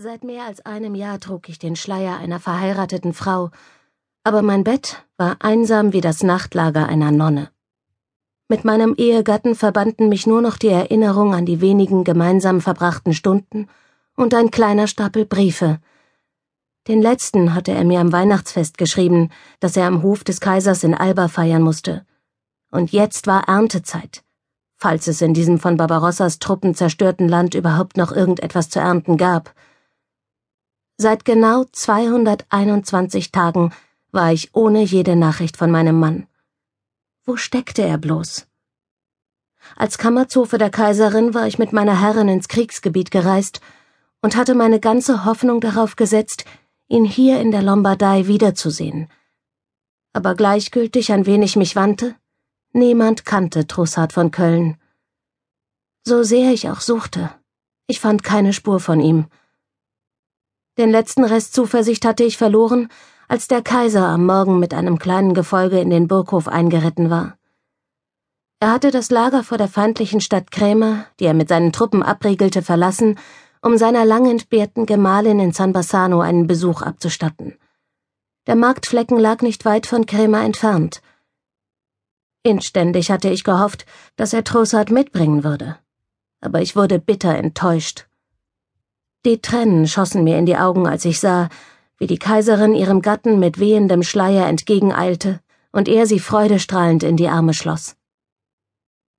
Seit mehr als einem Jahr trug ich den Schleier einer verheirateten Frau, aber mein Bett war einsam wie das Nachtlager einer Nonne. Mit meinem Ehegatten verbanden mich nur noch die Erinnerung an die wenigen gemeinsam verbrachten Stunden und ein kleiner Stapel Briefe. Den letzten hatte er mir am Weihnachtsfest geschrieben, das er am Hof des Kaisers in Alba feiern musste. Und jetzt war Erntezeit, falls es in diesem von Barbarossas Truppen zerstörten Land überhaupt noch irgendetwas zu ernten gab. Seit genau 221 Tagen war ich ohne jede Nachricht von meinem Mann. Wo steckte er bloß? Als Kammerzofe der Kaiserin war ich mit meiner Herrin ins Kriegsgebiet gereist und hatte meine ganze Hoffnung darauf gesetzt, ihn hier in der Lombardei wiederzusehen. Aber gleichgültig an wen ich mich wandte, niemand kannte Trussard von Köln. So sehr ich auch suchte, ich fand keine Spur von ihm. Den letzten Rest Zuversicht hatte ich verloren, als der Kaiser am Morgen mit einem kleinen Gefolge in den Burghof eingeritten war. Er hatte das Lager vor der feindlichen Stadt Krämer, die er mit seinen Truppen abriegelte, verlassen, um seiner lang entbehrten Gemahlin in San Bassano einen Besuch abzustatten. Der Marktflecken lag nicht weit von Krämer entfernt. Inständig hatte ich gehofft, dass er Trossard mitbringen würde. Aber ich wurde bitter enttäuscht. Die Tränen schossen mir in die Augen, als ich sah, wie die Kaiserin ihrem Gatten mit wehendem Schleier entgegeneilte und er sie freudestrahlend in die Arme schloss.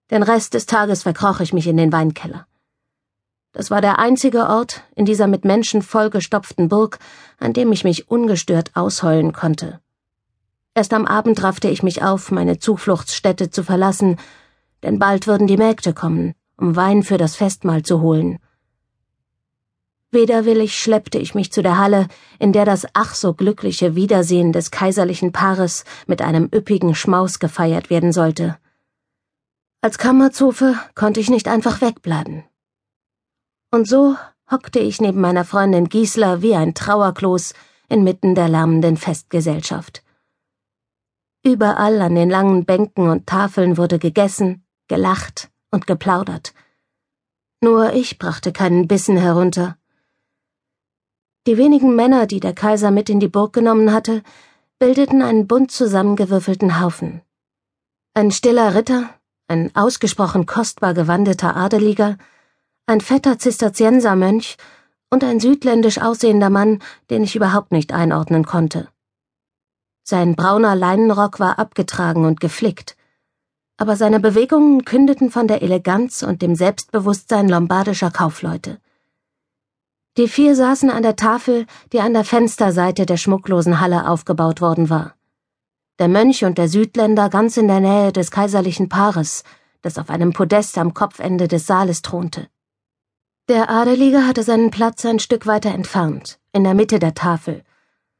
Den Rest des Tages verkroch ich mich in den Weinkeller. Das war der einzige Ort in dieser mit Menschen vollgestopften Burg, an dem ich mich ungestört ausheulen konnte. Erst am Abend raffte ich mich auf, meine Zufluchtsstätte zu verlassen, denn bald würden die Mägde kommen, um Wein für das Festmahl zu holen. Widerwillig schleppte ich mich zu der Halle, in der das ach so glückliche Wiedersehen des kaiserlichen Paares mit einem üppigen Schmaus gefeiert werden sollte. Als Kammerzofe konnte ich nicht einfach wegbleiben. Und so hockte ich neben meiner Freundin Giesler wie ein Trauerkloß inmitten der lärmenden Festgesellschaft. Überall an den langen Bänken und Tafeln wurde gegessen, gelacht und geplaudert. Nur ich brachte keinen Bissen herunter die wenigen Männer, die der Kaiser mit in die Burg genommen hatte, bildeten einen bunt zusammengewürfelten Haufen. Ein stiller Ritter, ein ausgesprochen kostbar gewandeter Adeliger, ein fetter Zisterziensermönch und ein südländisch aussehender Mann, den ich überhaupt nicht einordnen konnte. Sein brauner Leinenrock war abgetragen und geflickt, aber seine Bewegungen kündeten von der Eleganz und dem Selbstbewusstsein lombardischer Kaufleute. Die vier saßen an der Tafel, die an der Fensterseite der schmucklosen Halle aufgebaut worden war. Der Mönch und der Südländer ganz in der Nähe des kaiserlichen Paares, das auf einem Podest am Kopfende des Saales thronte. Der Adelige hatte seinen Platz ein Stück weiter entfernt, in der Mitte der Tafel,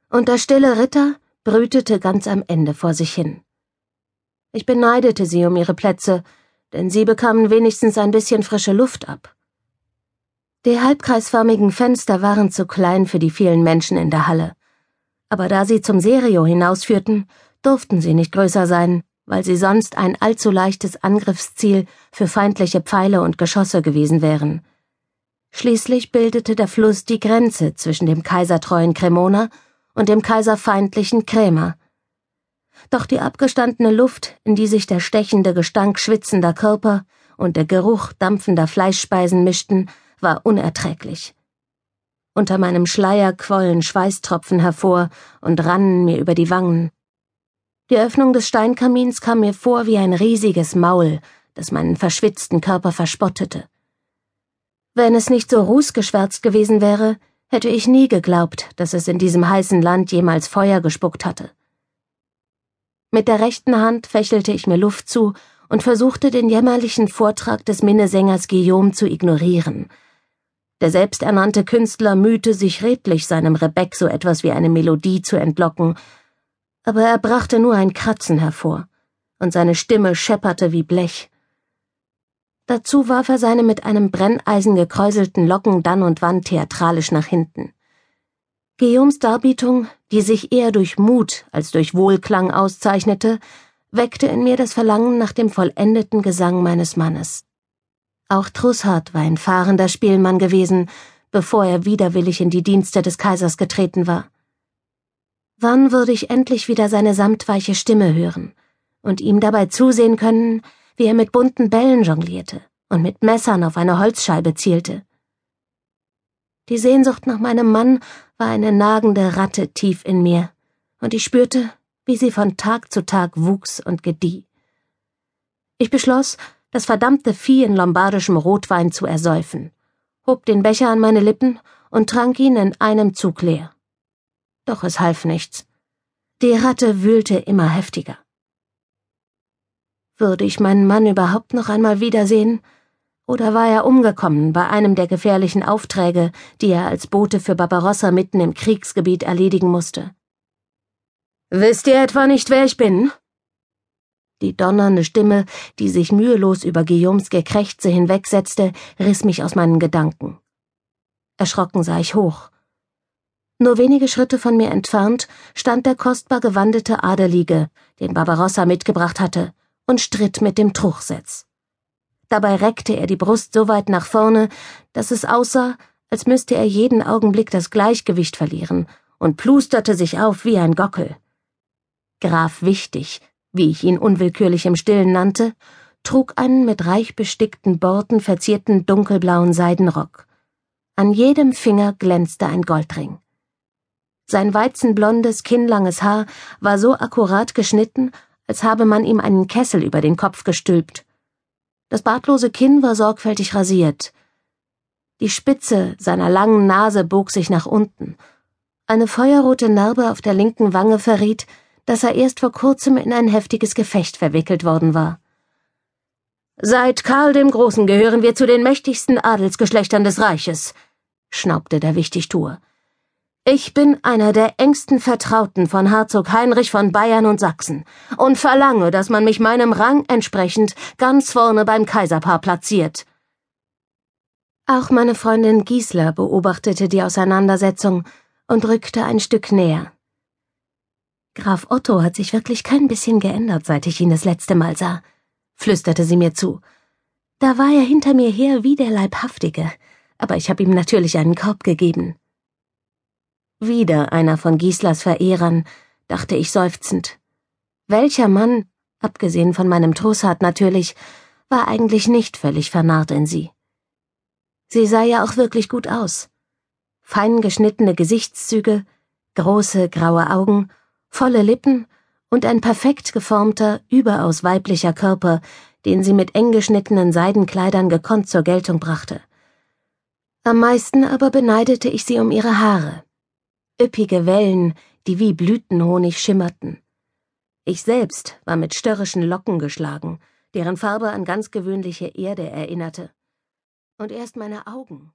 und der stille Ritter brütete ganz am Ende vor sich hin. Ich beneidete sie um ihre Plätze, denn sie bekamen wenigstens ein bisschen frische Luft ab. Die halbkreisförmigen Fenster waren zu klein für die vielen Menschen in der Halle. Aber da sie zum Serio hinausführten, durften sie nicht größer sein, weil sie sonst ein allzu leichtes Angriffsziel für feindliche Pfeile und Geschosse gewesen wären. Schließlich bildete der Fluss die Grenze zwischen dem kaisertreuen Cremona und dem kaiserfeindlichen Krämer. Doch die abgestandene Luft, in die sich der stechende Gestank schwitzender Körper und der Geruch dampfender Fleischspeisen mischten, war unerträglich. Unter meinem Schleier quollen Schweißtropfen hervor und rannen mir über die Wangen. Die Öffnung des Steinkamins kam mir vor wie ein riesiges Maul, das meinen verschwitzten Körper verspottete. Wenn es nicht so rußgeschwärzt gewesen wäre, hätte ich nie geglaubt, dass es in diesem heißen Land jemals Feuer gespuckt hatte. Mit der rechten Hand fächelte ich mir Luft zu und versuchte den jämmerlichen Vortrag des Minnesängers Guillaume zu ignorieren, der selbsternannte Künstler mühte sich redlich, seinem Rebeck so etwas wie eine Melodie zu entlocken, aber er brachte nur ein Kratzen hervor, und seine Stimme schepperte wie Blech. Dazu warf er seine mit einem Brenneisen gekräuselten Locken dann und wann theatralisch nach hinten. Guillaumes Darbietung, die sich eher durch Mut als durch Wohlklang auszeichnete, weckte in mir das Verlangen nach dem vollendeten Gesang meines Mannes. Auch Trussard war ein fahrender Spielmann gewesen, bevor er widerwillig in die Dienste des Kaisers getreten war. Wann würde ich endlich wieder seine samtweiche Stimme hören und ihm dabei zusehen können, wie er mit bunten Bällen jonglierte und mit Messern auf eine Holzscheibe zielte? Die Sehnsucht nach meinem Mann war eine nagende Ratte tief in mir, und ich spürte, wie sie von Tag zu Tag wuchs und gedieh. Ich beschloss, das verdammte Vieh in lombardischem Rotwein zu ersäufen, hob den Becher an meine Lippen und trank ihn in einem Zug leer. Doch es half nichts. Die Ratte wühlte immer heftiger. Würde ich meinen Mann überhaupt noch einmal wiedersehen? Oder war er umgekommen bei einem der gefährlichen Aufträge, die er als Bote für Barbarossa mitten im Kriegsgebiet erledigen musste? Wisst ihr etwa nicht, wer ich bin? Die donnernde Stimme, die sich mühelos über Guillaumes Gekrächze hinwegsetzte, riss mich aus meinen Gedanken. Erschrocken sah ich hoch. Nur wenige Schritte von mir entfernt stand der kostbar gewandete Adelige, den Barbarossa mitgebracht hatte, und stritt mit dem Truchsitz. Dabei reckte er die Brust so weit nach vorne, dass es aussah, als müsste er jeden Augenblick das Gleichgewicht verlieren und plusterte sich auf wie ein Gockel. Graf Wichtig wie ich ihn unwillkürlich im Stillen nannte, trug einen mit reich bestickten Borten verzierten dunkelblauen Seidenrock. An jedem Finger glänzte ein Goldring. Sein weizenblondes, kinnlanges Haar war so akkurat geschnitten, als habe man ihm einen Kessel über den Kopf gestülpt. Das bartlose Kinn war sorgfältig rasiert. Die Spitze seiner langen Nase bog sich nach unten. Eine feuerrote Narbe auf der linken Wange verriet, dass er erst vor kurzem in ein heftiges Gefecht verwickelt worden war. Seit Karl dem Großen gehören wir zu den mächtigsten Adelsgeschlechtern des Reiches, schnaubte der Wichtigtuer. Ich bin einer der engsten Vertrauten von Herzog Heinrich von Bayern und Sachsen und verlange, dass man mich meinem Rang entsprechend ganz vorne beim Kaiserpaar platziert. Auch meine Freundin Giesler beobachtete die Auseinandersetzung und rückte ein Stück näher. Graf Otto hat sich wirklich kein bisschen geändert, seit ich ihn das letzte Mal sah, flüsterte sie mir zu. Da war er hinter mir her wie der Leibhaftige, aber ich habe ihm natürlich einen Korb gegeben. Wieder einer von Gieslas Verehrern, dachte ich seufzend. Welcher Mann, abgesehen von meinem Trossard natürlich, war eigentlich nicht völlig vernarrt in sie. Sie sah ja auch wirklich gut aus. Fein geschnittene Gesichtszüge, große graue Augen volle Lippen und ein perfekt geformter, überaus weiblicher Körper, den sie mit eng geschnittenen Seidenkleidern gekonnt zur Geltung brachte. Am meisten aber beneidete ich sie um ihre Haare. Üppige Wellen, die wie Blütenhonig schimmerten. Ich selbst war mit störrischen Locken geschlagen, deren Farbe an ganz gewöhnliche Erde erinnerte. Und erst meine Augen.